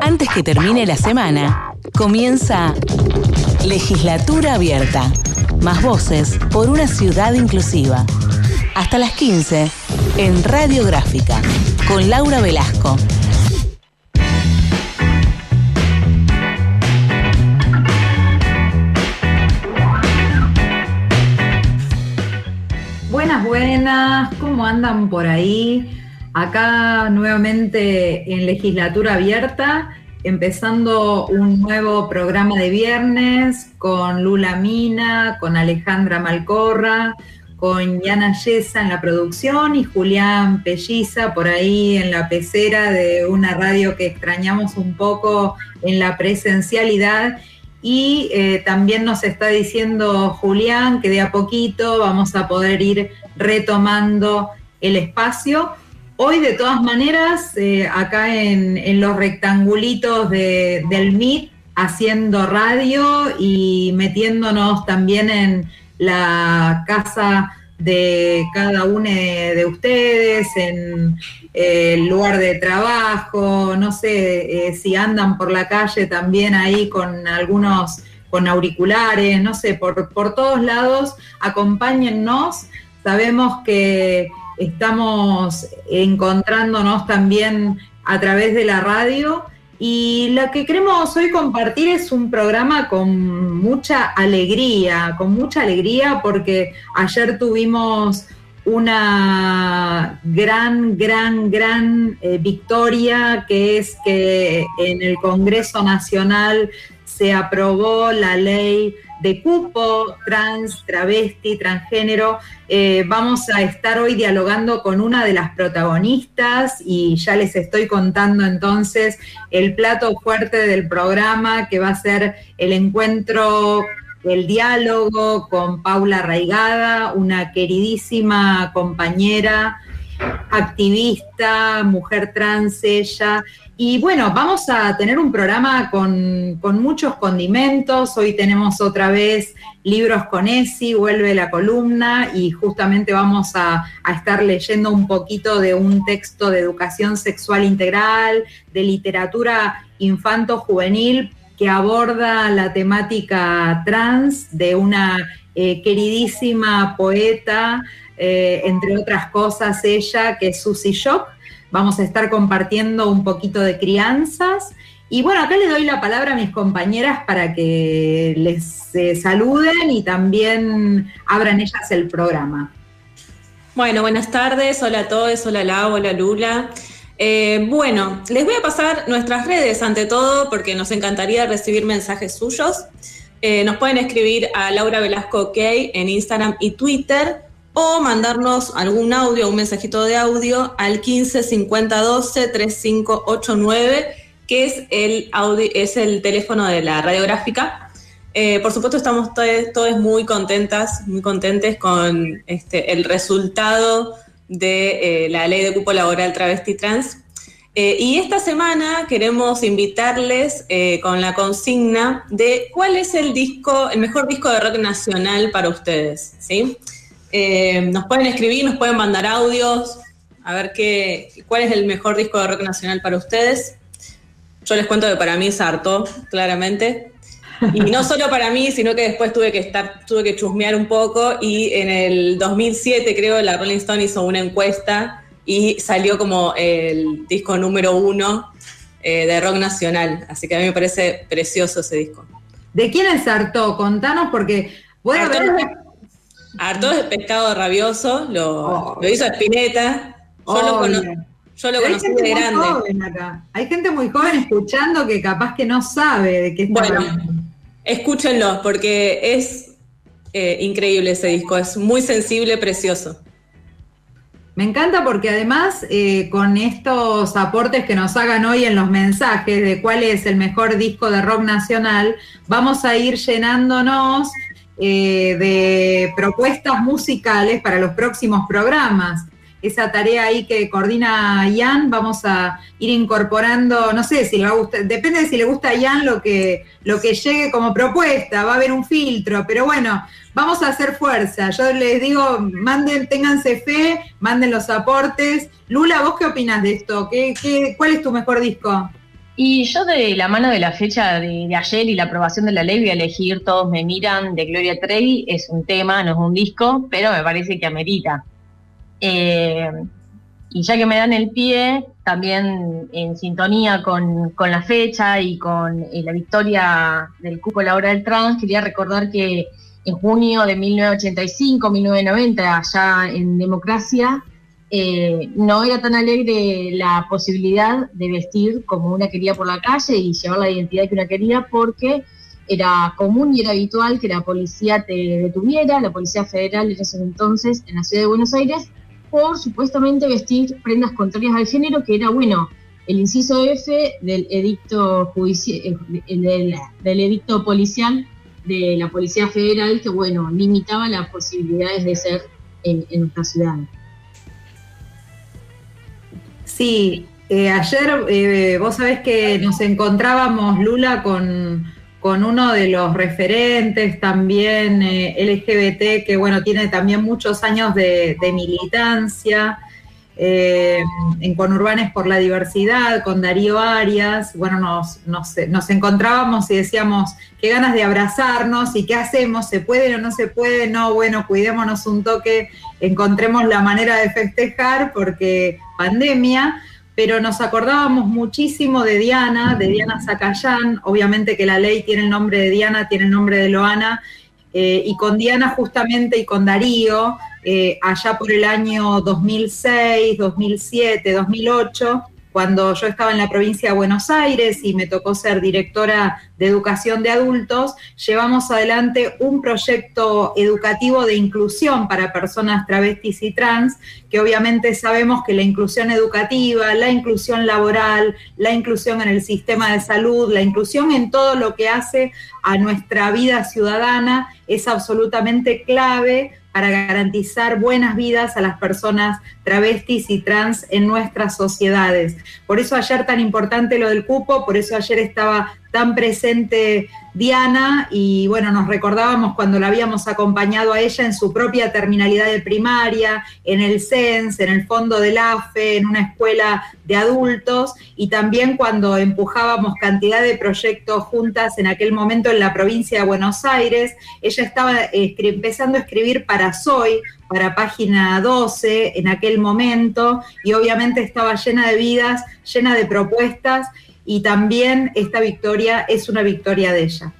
Antes que termine la semana, comienza Legislatura Abierta. Más voces por una ciudad inclusiva. Hasta las 15 en Radiográfica con Laura Velasco. Buenas, buenas, ¿cómo andan por ahí? Acá nuevamente en legislatura abierta, empezando un nuevo programa de viernes con Lula Mina, con Alejandra Malcorra, con Yana Yesa en la producción y Julián Pelliza por ahí en la pecera de una radio que extrañamos un poco en la presencialidad. Y eh, también nos está diciendo Julián que de a poquito vamos a poder ir retomando el espacio. Hoy, de todas maneras, eh, acá en, los rectangulitos del MIT, haciendo radio y metiéndonos también en la casa de cada uno de ustedes, en eh, el lugar de trabajo, no sé eh, si andan por la calle también ahí con algunos, con auriculares, no sé, por, por todos lados, acompáñennos. Sabemos que estamos encontrándonos también a través de la radio. Y lo que queremos hoy compartir es un programa con mucha alegría, con mucha alegría porque ayer tuvimos una gran, gran, gran eh, victoria que es que en el Congreso Nacional se aprobó la ley de cupo trans, travesti, transgénero. Eh, vamos a estar hoy dialogando con una de las protagonistas y ya les estoy contando entonces el plato fuerte del programa que va a ser el encuentro el diálogo con Paula Raigada, una queridísima compañera, activista, mujer trans ella, y bueno, vamos a tener un programa con, muchos condimentos. Hoy tenemos otra vez libros con ESI, vuelve la columna y justamente vamos a, estar leyendo un poquito de un texto de educación sexual integral, de literatura infanto-juvenil que aborda la temática trans de una eh, queridísima poeta, eh, entre otras cosas, ella, que es Susie Shock Vamos a estar compartiendo un poquito de crianzas. Y bueno, acá le doy la palabra a mis compañeras para que les eh, saluden y también abran ellas el programa. Bueno, buenas tardes, hola a todos, hola Lau, hola Lula. Eh, bueno, les voy a pasar nuestras redes ante todo porque nos encantaría recibir mensajes suyos. Nos pueden escribir a Laura Velasco OK en Instagram y Twitter o mandarnos algún audio, un mensajito de audio al 15 50 12 3589, que es el, es el teléfono de la radiográfica. Eh, por supuesto, estamos todos, muy contentas, muy contentes con este, el resultado de eh, la ley de cupo laboral travesti trans. Eh, y esta semana queremos invitarles con la consigna de cuál es el disco, el mejor disco de rock nacional para ustedes, ¿sí? Eh, nos pueden escribir, nos pueden mandar audios, a ver qué, cuál es el mejor disco de rock nacional para ustedes. Yo les cuento que para mí es harto, claramente. Y no solo para mí, sino que después tuve que estar, tuve que chusmear un poco y en el 2007 creo la Rolling Stone hizo una encuesta y salió como el disco número uno eh, de rock nacional. Así que a mí me parece precioso ese disco. ¿De quién es Harto? Contanos porque bueno, Harto de pescado rabioso, lo, hizo Spinetta. Yo lo, conocí de grande. Hay gente muy joven escuchando que capaz que no sabe de qué está Bueno, escúchenlo, porque es eh, increíble ese disco, es muy sensible, precioso. Me encanta porque además eh, con estos aportes que nos hagan hoy en los mensajes de cuál es el mejor disco de rock nacional, vamos a ir llenándonos eh, de propuestas musicales para los próximos programas. Esa tarea ahí que coordina Ian, vamos a ir incorporando, no sé si le va a gustar, depende de si le gusta a Ian lo que, lo que llegue como propuesta, va a haber un filtro, pero bueno, vamos a hacer fuerza. Yo les digo, manden, ténganse fe, manden los aportes. Lula, ¿vos qué opinas de esto? ¿Qué, qué, cuál es tu mejor disco? Y yo de la mano de la fecha de, ayer y la aprobación de la ley voy a elegir Todos me miran de Gloria Trevi. Es un tema, no es un disco, pero me parece que amerita. Eh, y ya que me dan el pie, también en sintonía con, la fecha y con eh, la victoria del cupo la hora del trans, quería recordar que en junio de 1985, 1990, allá en democracia, eh, no era tan alegre la posibilidad de vestir como una quería por la calle y llevar la identidad que una quería porque era común y era habitual que la policía te detuviera, la Policía Federal en ese entonces en la ciudad de Buenos Aires, por supuestamente vestir prendas contrarias al género, que era, bueno, el inciso F del edicto, judicial, del, del edicto policial de la Policía Federal, que, bueno, limitaba las posibilidades de ser en, en nuestra ciudad. Sí, eh, ayer eh, vos sabés que nos encontrábamos, Lula, con, uno de los referentes también eh, LGBT, que bueno, tiene también muchos años de, militancia. En Conurbanes por la Diversidad, con Darío Arias, bueno, nos, nos, encontrábamos y decíamos, qué ganas de abrazarnos y qué hacemos, se puede o no se puede, no, bueno, cuidémonos un toque, encontremos la manera de festejar porque pandemia, pero nos acordábamos muchísimo de Diana, de Diana Zacayán, obviamente que la ley tiene el nombre de Diana, tiene el nombre de Loana, eh, y con Diana justamente y con Darío, eh, allá por el año 2006, 2007, 2008, cuando yo estaba en la provincia de Buenos Aires y me tocó ser directora de educación de adultos, llevamos adelante un proyecto educativo de inclusión para personas travestis y trans, que obviamente sabemos que la inclusión educativa, la inclusión laboral, la inclusión en el sistema de salud, la inclusión en todo lo que hace a nuestra vida ciudadana es absolutamente clave para garantizar buenas vidas a las personas travestis y trans en nuestras sociedades. Por eso ayer tan importante lo del cupo, por eso ayer estaba tan presente Diana y bueno, nos recordábamos cuando la habíamos acompañado a ella en su propia terminalidad de primaria, en el CENS, en el fondo del AFE, en una escuela de adultos y también cuando empujábamos cantidad de proyectos juntas en aquel momento en la provincia de Buenos Aires. Ella estaba empezando a escribir para Soy, para página 12 en aquel momento y obviamente estaba llena de vidas, llena de propuestas y también esta victoria es una victoria de ella.